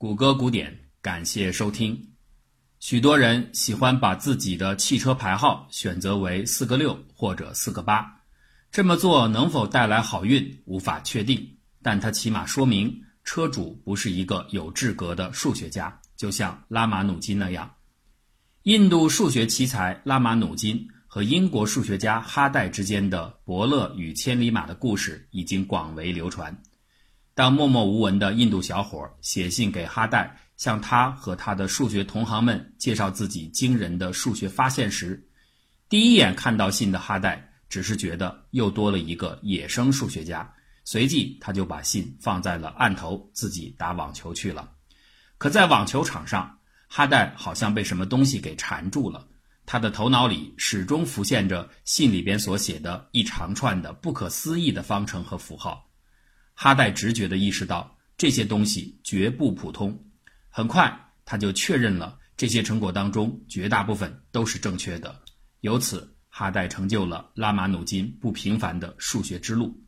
谷歌古典，感谢收听。许多人喜欢把自己的汽车牌号选择为四个六或者四个八，这么做能否带来好运，无法确定。但它起码说明车主不是一个有志格的数学家，就像拉马努金那样。印度数学奇才拉马努金和英国数学家哈代之间的伯乐与千里马的故事已经广为流传。当默默无闻的印度小伙写信给哈代，向他和他的数学同行们介绍自己惊人的数学发现时，第一眼看到信的哈代只是觉得又多了一个野生数学家，随即他就把信放在了案头，自己打网球去了。可在网球场上，哈代好像被什么东西给缠住了，他的头脑里始终浮现着信里边所写的一长串的不可思议的方程和符号。哈代直觉地意识到这些东西绝不普通，很快他就确认了这些成果当中绝大部分都是正确的。由此，哈代成就了拉马努金不平凡的数学之路。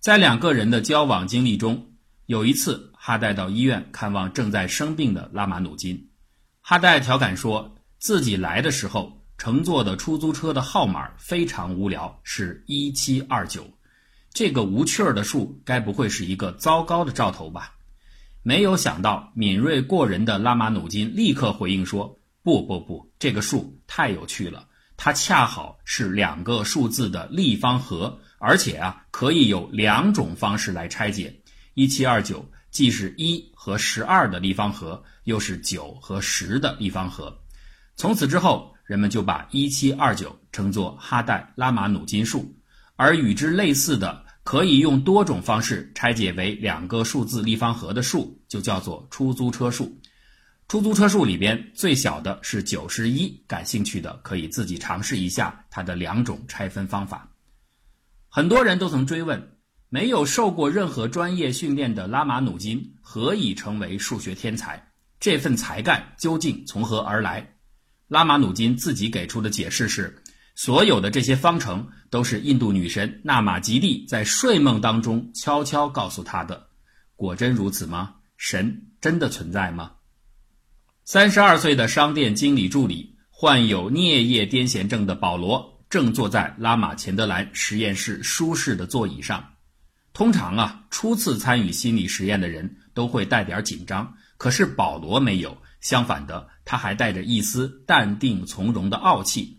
在两个人的交往经历中，有一次哈代到医院看望正在生病的拉马努金，哈代调侃说自己来的时候乘坐的出租车的号码非常无聊，是一七二九。这个无趣儿的数，该不会是一个糟糕的兆头吧？没有想到，敏锐过人的拉马努金立刻回应说：“不不不，这个数太有趣了，它恰好是两个数字的立方和，而且啊，可以有两种方式来拆解。一七二九既是一和十二的立方和，又是九和十的立方和。从此之后，人们就把一七二九称作哈代拉马努金数，而与之类似的。”可以用多种方式拆解为两个数字立方和的数，就叫做出租车数。出租车数里边最小的是九十一，感兴趣的可以自己尝试一下它的两种拆分方法。很多人都曾追问：没有受过任何专业训练的拉马努金何以成为数学天才？这份才干究竟从何而来？拉马努金自己给出的解释是。所有的这些方程都是印度女神纳玛吉蒂在睡梦当中悄悄告诉他的。果真如此吗？神真的存在吗？三十二岁的商店经理助理、患有颞叶癫痫症的保罗正坐在拉玛钱德兰实验室舒适的座椅上。通常啊，初次参与心理实验的人都会带点紧张，可是保罗没有，相反的，他还带着一丝淡定从容的傲气。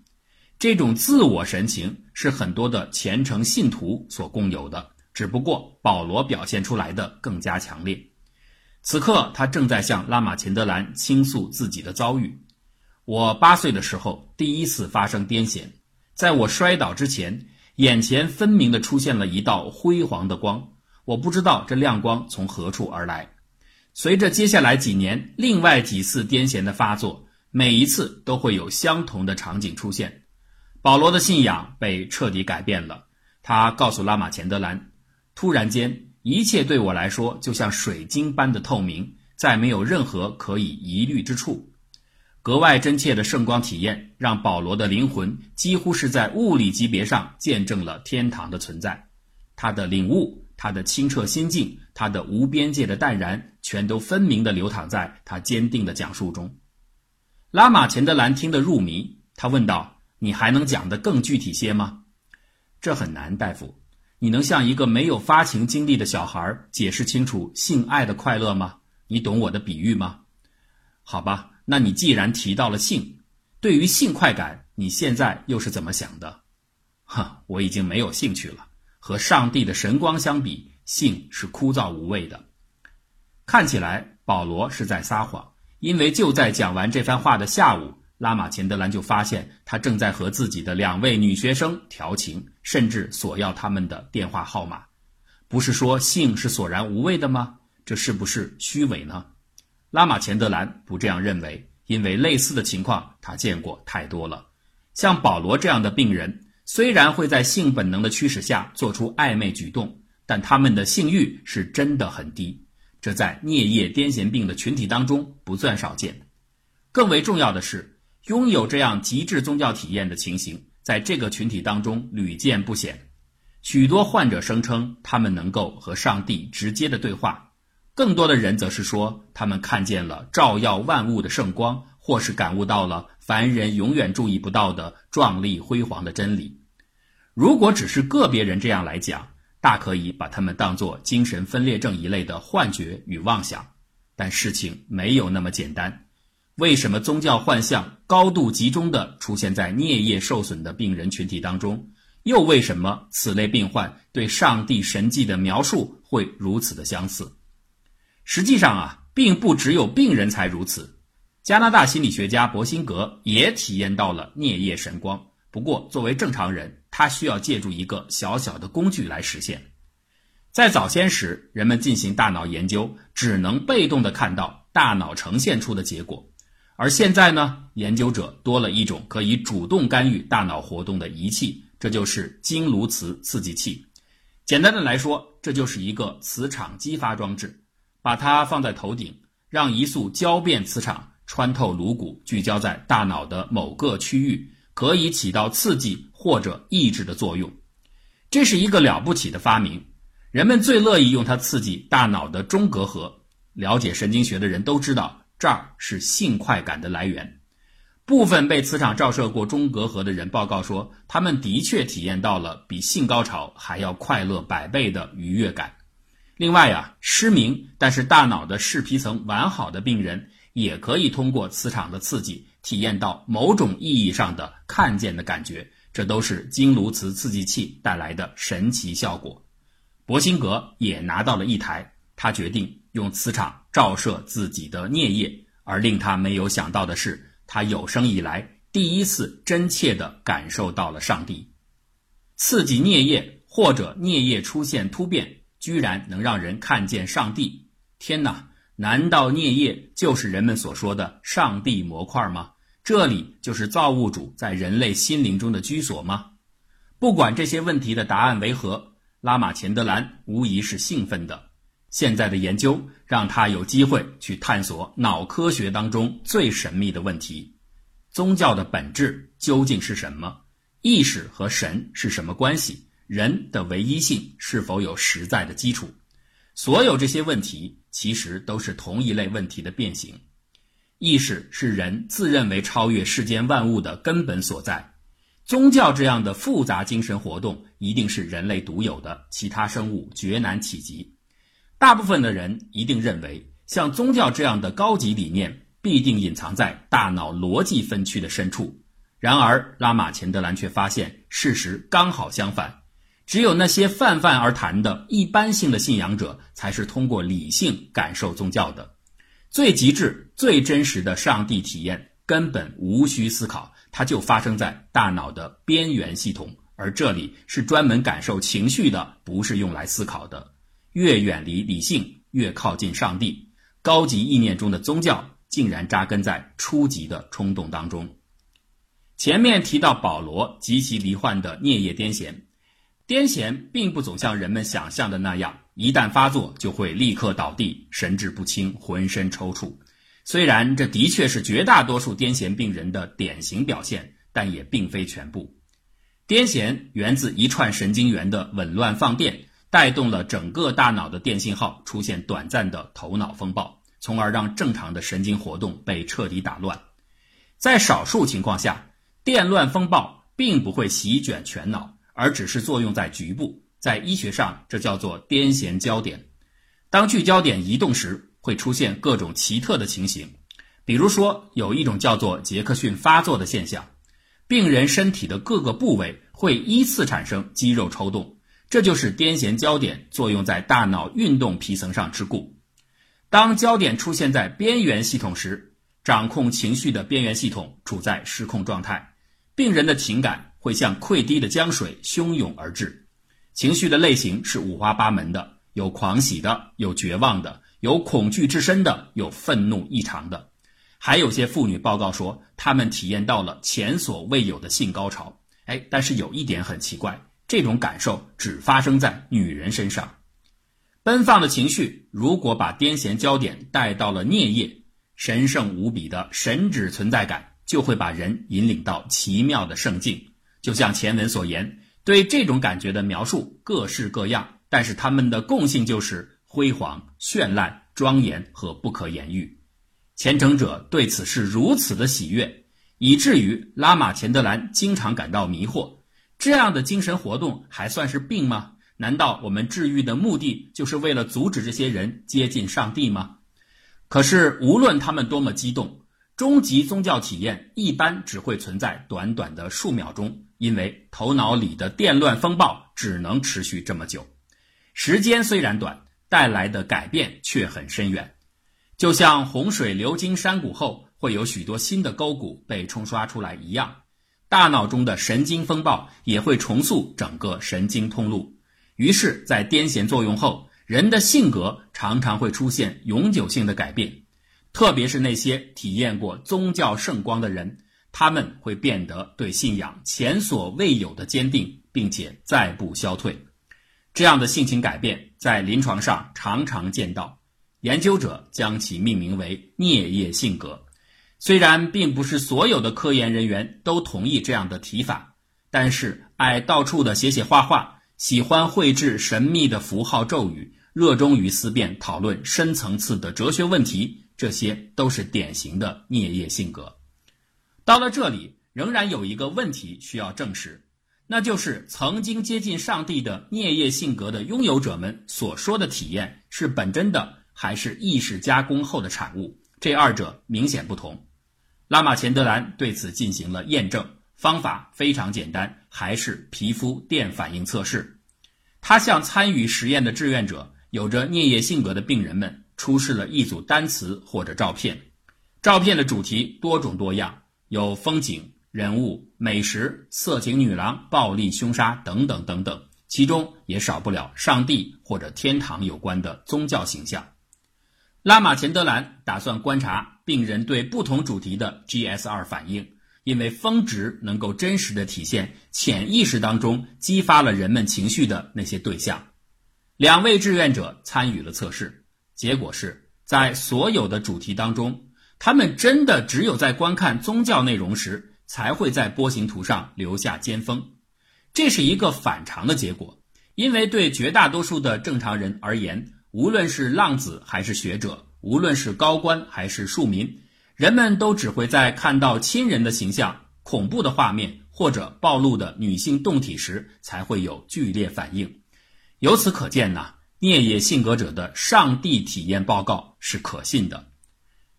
这种自我神情是很多的虔诚信徒所共有的，只不过保罗表现出来的更加强烈。此刻，他正在向拉玛钱德兰倾诉自己的遭遇。我八岁的时候第一次发生癫痫，在我摔倒之前，眼前分明的出现了一道辉煌的光，我不知道这亮光从何处而来。随着接下来几年另外几次癫痫的发作，每一次都会有相同的场景出现。保罗的信仰被彻底改变了。他告诉拉玛钱德兰：“突然间，一切对我来说就像水晶般的透明，再没有任何可以疑虑之处。”格外真切的圣光体验让保罗的灵魂几乎是在物理级别上见证了天堂的存在。他的领悟、他的清澈心境、他的无边界的淡然，全都分明地流淌在他坚定的讲述中。拉玛钱德兰听得入迷，他问道。你还能讲得更具体些吗？这很难，大夫。你能向一个没有发情经历的小孩解释清楚性爱的快乐吗？你懂我的比喻吗？好吧，那你既然提到了性，对于性快感，你现在又是怎么想的？哼，我已经没有兴趣了。和上帝的神光相比，性是枯燥无味的。看起来保罗是在撒谎，因为就在讲完这番话的下午。拉玛钱德兰就发现，他正在和自己的两位女学生调情，甚至索要他们的电话号码。不是说性是索然无味的吗？这是不是虚伪呢？拉玛钱德兰不这样认为，因为类似的情况他见过太多了。像保罗这样的病人，虽然会在性本能的驱使下做出暧昧举动，但他们的性欲是真的很低。这在颞叶癫痫病的群体当中不算少见。更为重要的是。拥有这样极致宗教体验的情形，在这个群体当中屡见不鲜。许多患者声称，他们能够和上帝直接的对话。更多的人则是说，他们看见了照耀万物的圣光，或是感悟到了凡人永远注意不到的壮丽辉煌的真理。如果只是个别人这样来讲，大可以把他们当作精神分裂症一类的幻觉与妄想。但事情没有那么简单。为什么宗教幻象高度集中地出现在颞叶受损的病人群体当中？又为什么此类病患对上帝神迹的描述会如此的相似？实际上啊，并不只有病人才如此。加拿大心理学家伯辛格也体验到了颞叶神光，不过作为正常人，他需要借助一个小小的工具来实现。在早先时，人们进行大脑研究，只能被动地看到大脑呈现出的结果。而现在呢，研究者多了一种可以主动干预大脑活动的仪器，这就是经颅磁刺激器。简单的来说，这就是一个磁场激发装置。把它放在头顶，让一束交变磁场穿透颅骨，聚焦在大脑的某个区域，可以起到刺激或者抑制的作用。这是一个了不起的发明。人们最乐意用它刺激大脑的中隔核。了解神经学的人都知道。这儿是性快感的来源。部分被磁场照射过中隔核的人报告说，他们的确体验到了比性高潮还要快乐百倍的愉悦感。另外呀，失明但是大脑的视皮层完好的病人，也可以通过磁场的刺激，体验到某种意义上的看见的感觉。这都是经颅磁刺激器带来的神奇效果。博辛格也拿到了一台，他决定。用磁场照射自己的颞叶，而令他没有想到的是，他有生以来第一次真切地感受到了上帝。刺激颞叶或者颞叶出现突变，居然能让人看见上帝！天哪，难道颞叶就是人们所说的上帝模块吗？这里就是造物主在人类心灵中的居所吗？不管这些问题的答案为何，拉玛钱德兰无疑是兴奋的。现在的研究让他有机会去探索脑科学当中最神秘的问题：宗教的本质究竟是什么？意识和神是什么关系？人的唯一性是否有实在的基础？所有这些问题其实都是同一类问题的变形。意识是人自认为超越世间万物的根本所在。宗教这样的复杂精神活动一定是人类独有的，其他生物绝难企及。大部分的人一定认为，像宗教这样的高级理念必定隐藏在大脑逻辑分区的深处。然而，拉玛钱德兰却发现事实刚好相反，只有那些泛泛而谈的一般性的信仰者，才是通过理性感受宗教的。最极致、最真实的上帝体验根本无需思考，它就发生在大脑的边缘系统，而这里是专门感受情绪的，不是用来思考的。越远离理性，越靠近上帝。高级意念中的宗教，竟然扎根在初级的冲动当中。前面提到保罗及其罹患的颞叶癫痫，癫痫并不总像人们想象的那样，一旦发作就会立刻倒地，神志不清，浑身抽搐。虽然这的确是绝大多数癫痫病人的典型表现，但也并非全部。癫痫源自一串神经元的紊乱放电。带动了整个大脑的电信号出现短暂的头脑风暴，从而让正常的神经活动被彻底打乱。在少数情况下，电乱风暴并不会席卷全脑，而只是作用在局部。在医学上，这叫做癫痫焦点。当聚焦点移动时，会出现各种奇特的情形。比如说，有一种叫做杰克逊发作的现象，病人身体的各个部位会依次产生肌肉抽动。这就是癫痫焦点作用在大脑运动皮层上之故。当焦点出现在边缘系统时，掌控情绪的边缘系统处在失控状态，病人的情感会像溃堤的江水汹涌而至。情绪的类型是五花八门的，有狂喜的，有绝望的，有恐惧至深的，有愤怒异常的。还有些妇女报告说，她们体验到了前所未有的性高潮。哎，但是有一点很奇怪。这种感受只发生在女人身上。奔放的情绪如果把癫痫焦点带到了颞叶，神圣无比的神指存在感就会把人引领到奇妙的圣境。就像前文所言，对这种感觉的描述各式各样，但是它们的共性就是辉煌、绚烂、庄严和不可言喻。虔诚者对此是如此的喜悦，以至于拉玛钱德兰经常感到迷惑：这样的精神活动还算是病吗？难道我们治愈的目的就是为了阻止这些人接近上帝吗？可是无论他们多么激动，终极宗教体验一般只会存在短短的数秒钟，因为头脑里的电乱风暴只能持续这么久。时间虽然短，带来的改变却很深远。就像洪水流经山谷后，会有许多新的沟谷被冲刷出来一样，大脑中的神经风暴也会重塑整个神经通路。于是，在癫痫作用后，人的性格常常会出现永久性的改变，特别是那些体验过宗教圣光的人，他们会变得对信仰前所未有的坚定，并且再不消退。这样的性情改变在临床上常常见到。研究者将其命名为颞叶性格，虽然并不是所有的科研人员都同意这样的提法，但是爱到处的写写画画，喜欢绘制神秘的符号咒语，热衷于思辨讨论深层次的哲学问题，这些都是典型的颞叶性格。到了这里，仍然有一个问题需要证实，那就是曾经接近上帝的颞叶性格的拥有者们所说的体验是本真的。还是意识加工后的产物，这二者明显不同。拉马钱德兰对此进行了验证，方法非常简单，还是皮肤电反应测试。他向参与实验的志愿者、有着颞叶性格的病人们出示了一组单词或者照片，照片的主题多种多样，有风景、人物、美食、色情女郎、暴力凶杀等等等等，其中也少不了上帝或者天堂有关的宗教形象。拉马钱德兰打算观察病人对不同主题的 GS2 反应，因为峰值能够真实的体现潜意识当中激发了人们情绪的那些对象。两位志愿者参与了测试，结果是在所有的主题当中，他们真的只有在观看宗教内容时才会在波形图上留下尖峰。这是一个反常的结果，因为对绝大多数的正常人而言。无论是浪子还是学者，无论是高官还是庶民，人们都只会在看到亲人的形象、恐怖的画面或者暴露的女性动体时，才会有剧烈反应。由此可见呢，颞叶性格者的上帝体验报告是可信的。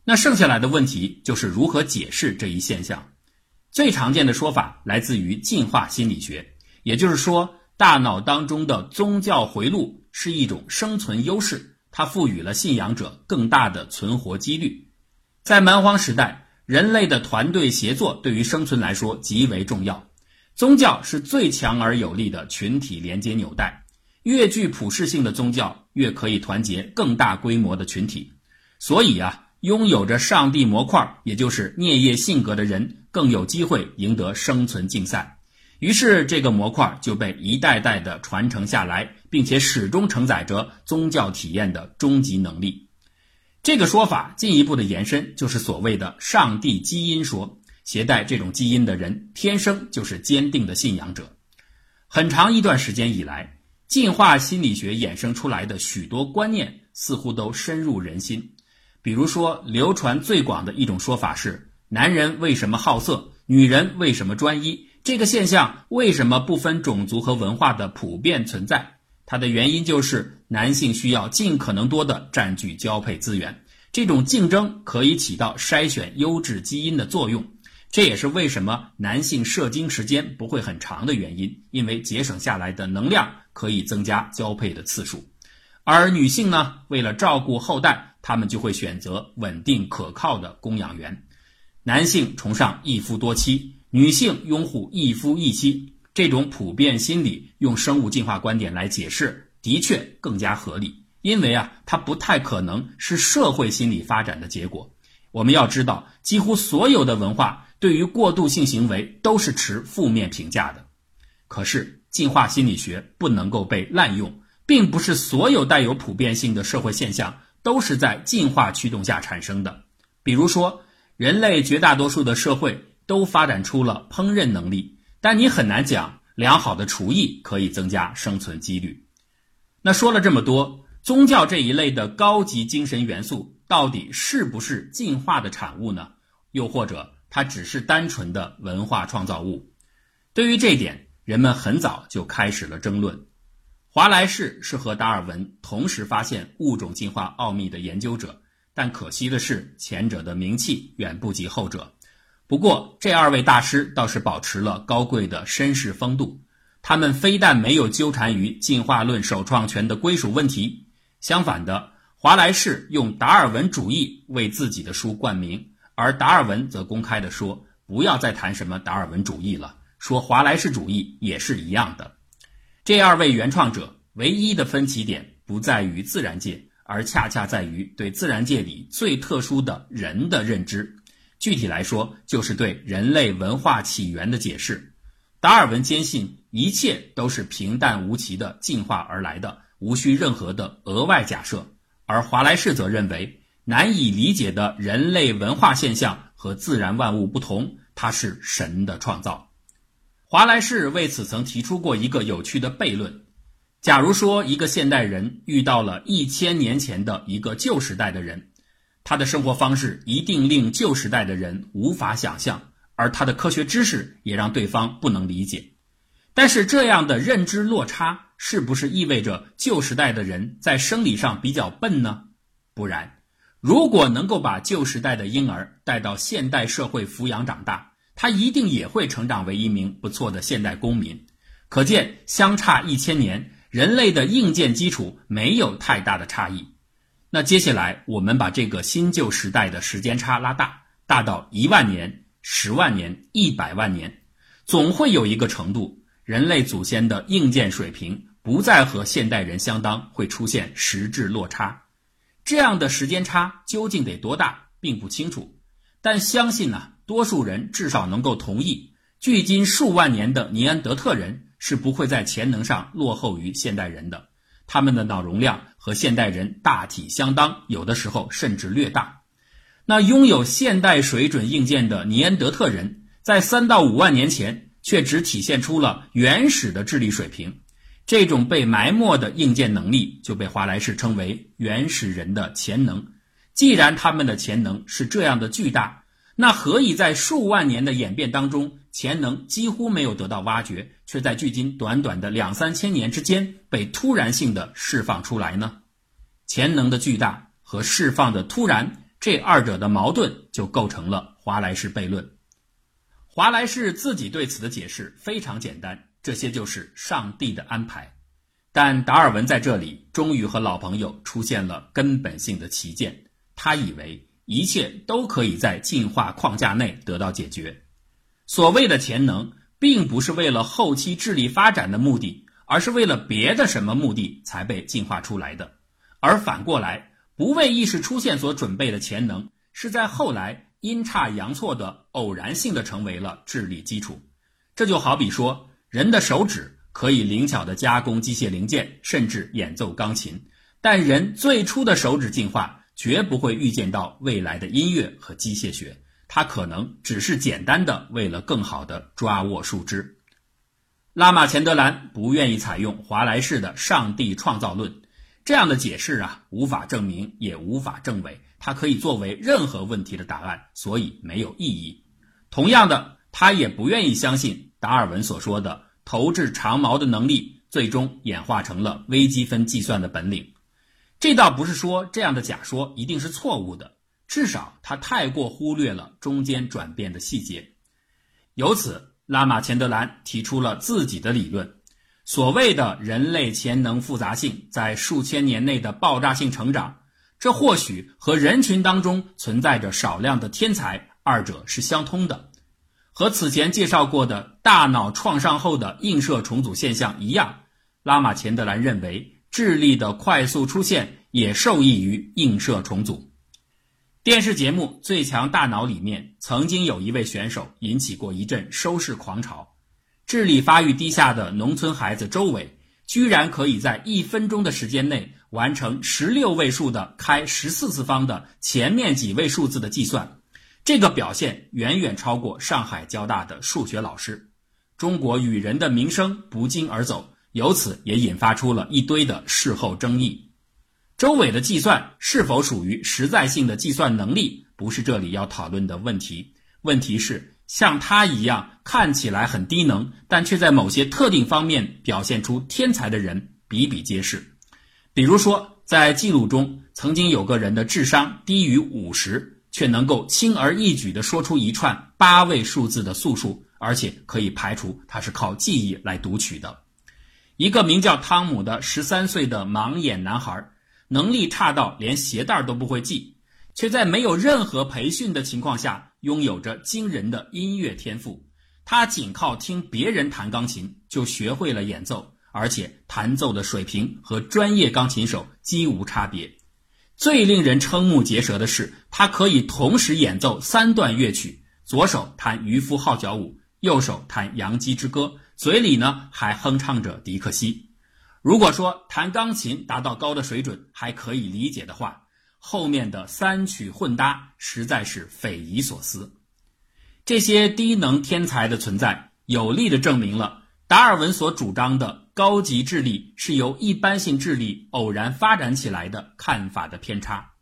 那剩下来的问题就是如何解释这一现象。最常见的说法来自于进化心理学，也就是说，大脑当中的宗教回路。是一种生存优势，它赋予了信仰者更大的存活几率。在蛮荒时代，人类的团队协作对于生存来说极为重要。宗教是最强而有力的群体连接纽带，越具普适性的宗教越可以团结更大规模的群体。所以啊，拥有着上帝模块，也就是颞叶性格的人，更有机会赢得生存竞赛。于是，这个模块就被一代代的传承下来，并且始终承载着宗教体验的终极能力。这个说法进一步的延伸，就是所谓的“上帝基因说”。携带这种基因的人，天生就是坚定的信仰者。很长一段时间以来，进化心理学衍生出来的许多观念，似乎都深入人心。比如说，流传最广的一种说法是：男人为什么好色？女人为什么专一？这个现象为什么不分种族和文化的普遍存在？它的原因就是男性需要尽可能多的占据交配资源，这种竞争可以起到筛选优质基因的作用。这也是为什么男性射精时间不会很长的原因，因为节省下来的能量可以增加交配的次数。而女性呢，为了照顾后代，她们就会选择稳定可靠的供养源。男性崇尚一夫多妻。女性拥护一夫一妻这种普遍心理，用生物进化观点来解释，的确更加合理。因为啊，它不太可能是社会心理发展的结果。我们要知道，几乎所有的文化对于过渡性行为都是持负面评价的。可是，进化心理学不能够被滥用，并不是所有带有普遍性的社会现象都是在进化驱动下产生的。比如说，人类绝大多数的社会。都发展出了烹饪能力，但你很难讲良好的厨艺可以增加生存几率。那说了这么多，宗教这一类的高级精神元素到底是不是进化的产物呢？又或者它只是单纯的文化创造物？对于这点，人们很早就开始了争论。华莱士是和达尔文同时发现物种进化奥秘的研究者，但可惜的是，前者的名气远不及后者。不过，这二位大师倒是保持了高贵的绅士风度。他们非但没有纠缠于进化论首创权的归属问题，相反的，华莱士用达尔文主义为自己的书冠名，而达尔文则公开的说：“不要再谈什么达尔文主义了，说华莱士主义也是一样的。”这二位原创者唯一的分歧点不在于自然界，而恰恰在于对自然界里最特殊的人的认知。具体来说，就是对人类文化起源的解释。达尔文坚信一切都是平淡无奇的进化而来的，无需任何的额外假设；而华莱士则认为难以理解的人类文化现象和自然万物不同，它是神的创造。华莱士为此曾提出过一个有趣的悖论：假如说一个现代人遇到了一千年前的一个旧时代的人，他的生活方式一定令旧时代的人无法想象，而他的科学知识也让对方不能理解。但是这样的认知落差，是不是意味着旧时代的人在生理上比较笨呢？不然，如果能够把旧时代的婴儿带到现代社会抚养长大，他一定也会成长为一名不错的现代公民，可见相差一千年，人类的硬件基础没有太大的差异。那接下来我们把这个新旧时代的时间差拉大，大到一万年、十万年、一百万年，总会有一个程度，人类祖先的硬件水平不再和现代人相当，会出现实质落差。这样的时间差究竟得多大，并不清楚，但相信呢。多数人至少能够同意，距今数万年的尼安德特人是不会在潜能上落后于现代人的。他们的脑容量和现代人大体相当，有的时候甚至略大。那拥有现代水准硬件的尼安德特人，在三到五万年前却只体现出了原始的智力水平。这种被埋没的硬件能力就被华莱士称为原始人的潜能。既然他们的潜能是这样的巨大，那何以在数万年的演变当中，潜能几乎没有得到挖掘，却在距今短短的两三千年之间被突然性的释放出来呢？潜能的巨大和释放的突然，这二者的矛盾就构成了华莱士悖论。华莱士自己对此的解释非常简单，这些就是上帝的安排。但达尔文在这里终于和老朋友出现了根本性的歧见，他以为。一切都可以在进化框架内得到解决。所谓的潜能，并不是为了后期智力发展的目的，而是为了别的什么目的才被进化出来的。而反过来，不为意识出现所准备的潜能，是在后来阴差阳错的偶然性的成为了智力基础。这就好比说，人的手指可以灵巧的加工机械零件，甚至演奏钢琴，但人最初的手指进化。绝不会预见到未来的音乐和机械学，他可能只是简单的为了更好的抓握树枝。拉马钱德兰不愿意采用华莱士的上帝创造论，这样的解释啊，无法证明也无法证伪，它可以作为任何问题的答案，所以没有意义。同样的，他也不愿意相信达尔文所说的投掷长矛的能力，最终演化成了微积分计算的本领。这倒不是说这样的假说一定是错误的，至少他太过忽略了中间转变的细节。由此，拉马钱德兰提出了自己的理论：所谓的人类潜能复杂性在数千年内的爆炸性成长，这或许和人群当中存在着少量的天才，二者是相通的。和此前介绍过的大脑创伤后的映射重组现象一样，拉马钱德兰认为。智力的快速出现也受益于映射重组。电视节目《最强大脑》里面曾经有一位选手引起过一阵收视狂潮。智力发育低下的农村孩子周伟，居然可以在一分钟的时间内完成十六位数的开十四次方的前面几位数字的计算，这个表现远远超过上海交大的数学老师。中国与人的名声不胫而走。由此也引发出了一堆的事后争议。周伟的计算是否属于实在性的计算能力，不是这里要讨论的问题。问题是，像他一样看起来很低能，但却在某些特定方面表现出天才的人比比皆是。比如说，在记录中曾经有个人的智商低于五十，却能够轻而易举地说出一串八位数字的素数，而且可以排除他是靠记忆来读取的。一个名叫汤姆的十三岁的盲眼男孩。能力差到连鞋带都不会系，却在没有任何培训的情况下拥有着惊人的音乐天赋。他仅靠听别人弹钢琴就学会了演奏，而且弹奏的水平和专业钢琴手几无差别。最令人瞠目结舌的是，他可以同时演奏三段乐曲：左手弹渔夫号角舞，右手弹洋基之歌，嘴里呢还哼唱着迪克西。如果说弹钢琴达到高的水准还可以理解的话，后面的三曲混搭实在是匪夷所思。这些低能天才的存在，有力地证明了达尔文所主张的高级智力是由一般性智力偶然发展起来的看法的偏差。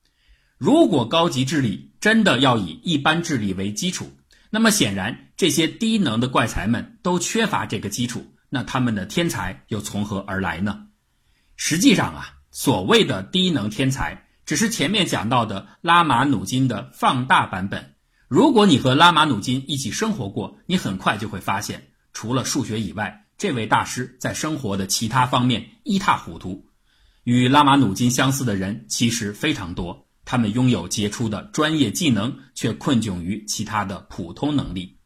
如果高级智力真的要以一般智力为基础，那么显然这些低能的怪才们都缺乏这个基础。那他们的天才又从何而来呢？实际上啊，所谓的低能天才，只是前面讲到的拉马努金的放大版本。如果你和拉马努金一起生活过，你很快就会发现，除了数学以外，这位大师在生活的其他方面一塌糊涂。与拉马努金相似的人其实非常多，他们拥有杰出的专业技能，却困窘于其他的普通能力。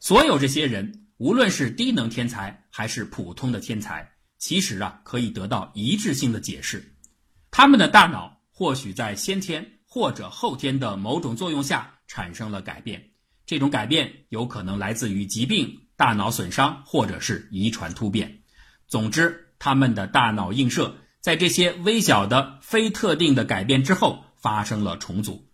所有这些人。无论是低能天才还是普通的天才，其实啊可以得到一致性的解释，他们的大脑或许在先天或者后天的某种作用下产生了改变，这种改变有可能来自于疾病、大脑损伤或者是遗传突变。总之，他们的大脑映射在这些微小的非特定的改变之后发生了重组，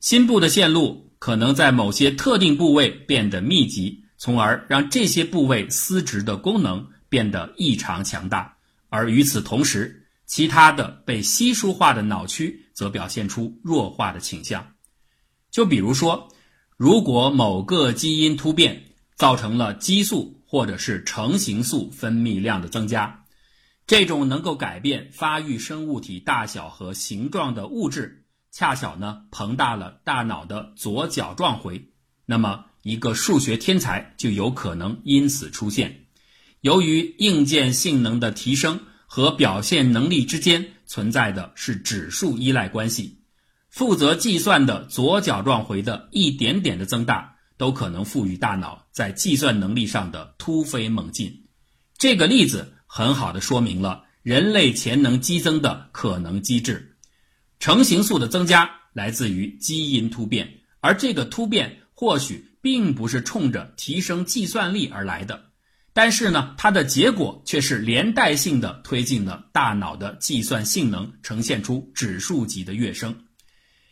心部的线路可能在某些特定部位变得密集。从而让这些部位丝质的功能变得异常强大，而与此同时，其他的被稀疏化的脑区则表现出弱化的倾向。就比如说，如果某个基因突变造成了激素或者是成形素分泌量的增加，这种能够改变发育生物体大小和形状的物质，恰巧呢膨大了大脑的左角状回，那么。一个数学天才就有可能因此出现。由于硬件性能的提升和表现能力之间存在的是指数依赖关系，负责计算的左角状回的一点点的增大，都可能赋予大脑在计算能力上的突飞猛进。这个例子很好的说明了人类潜能激增的可能机制。成形素的增加来自于基因突变，而这个突变或许。并不是冲着提升计算力而来的，但是呢，它的结果却是连带性的推进了大脑的计算性能呈现出指数级的跃升。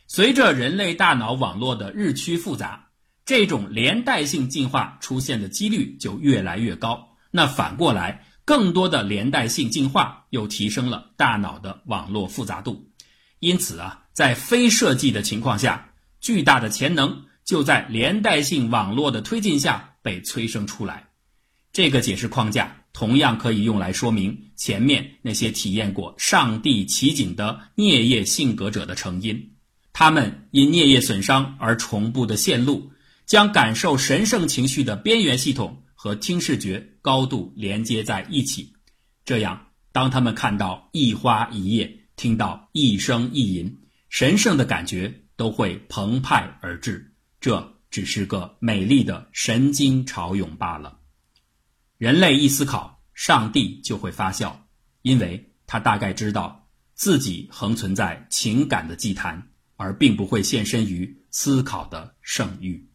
随着人类大脑网络的日趋复杂，这种连带性进化出现的几率就越来越高。那反过来，更多的连带性进化又提升了大脑的网络复杂度。因此啊，在非设计的情况下，巨大的潜能。就在连带性网络的推进下被催生出来，这个解释框架同样可以用来说明前面那些体验过上帝奇景的颞叶性格者的成因。他们因颞叶损伤而重布的线路，将感受神圣情绪的边缘系统和听视觉高度连接在一起。这样，当他们看到一花一叶，听到一声一吟，神圣的感觉都会澎湃而至。这只是个美丽的神经潮涌罢了。人类一思考，上帝就会发笑，因为他大概知道自己横存在情感的祭坛，而并不会献身于思考的圣域。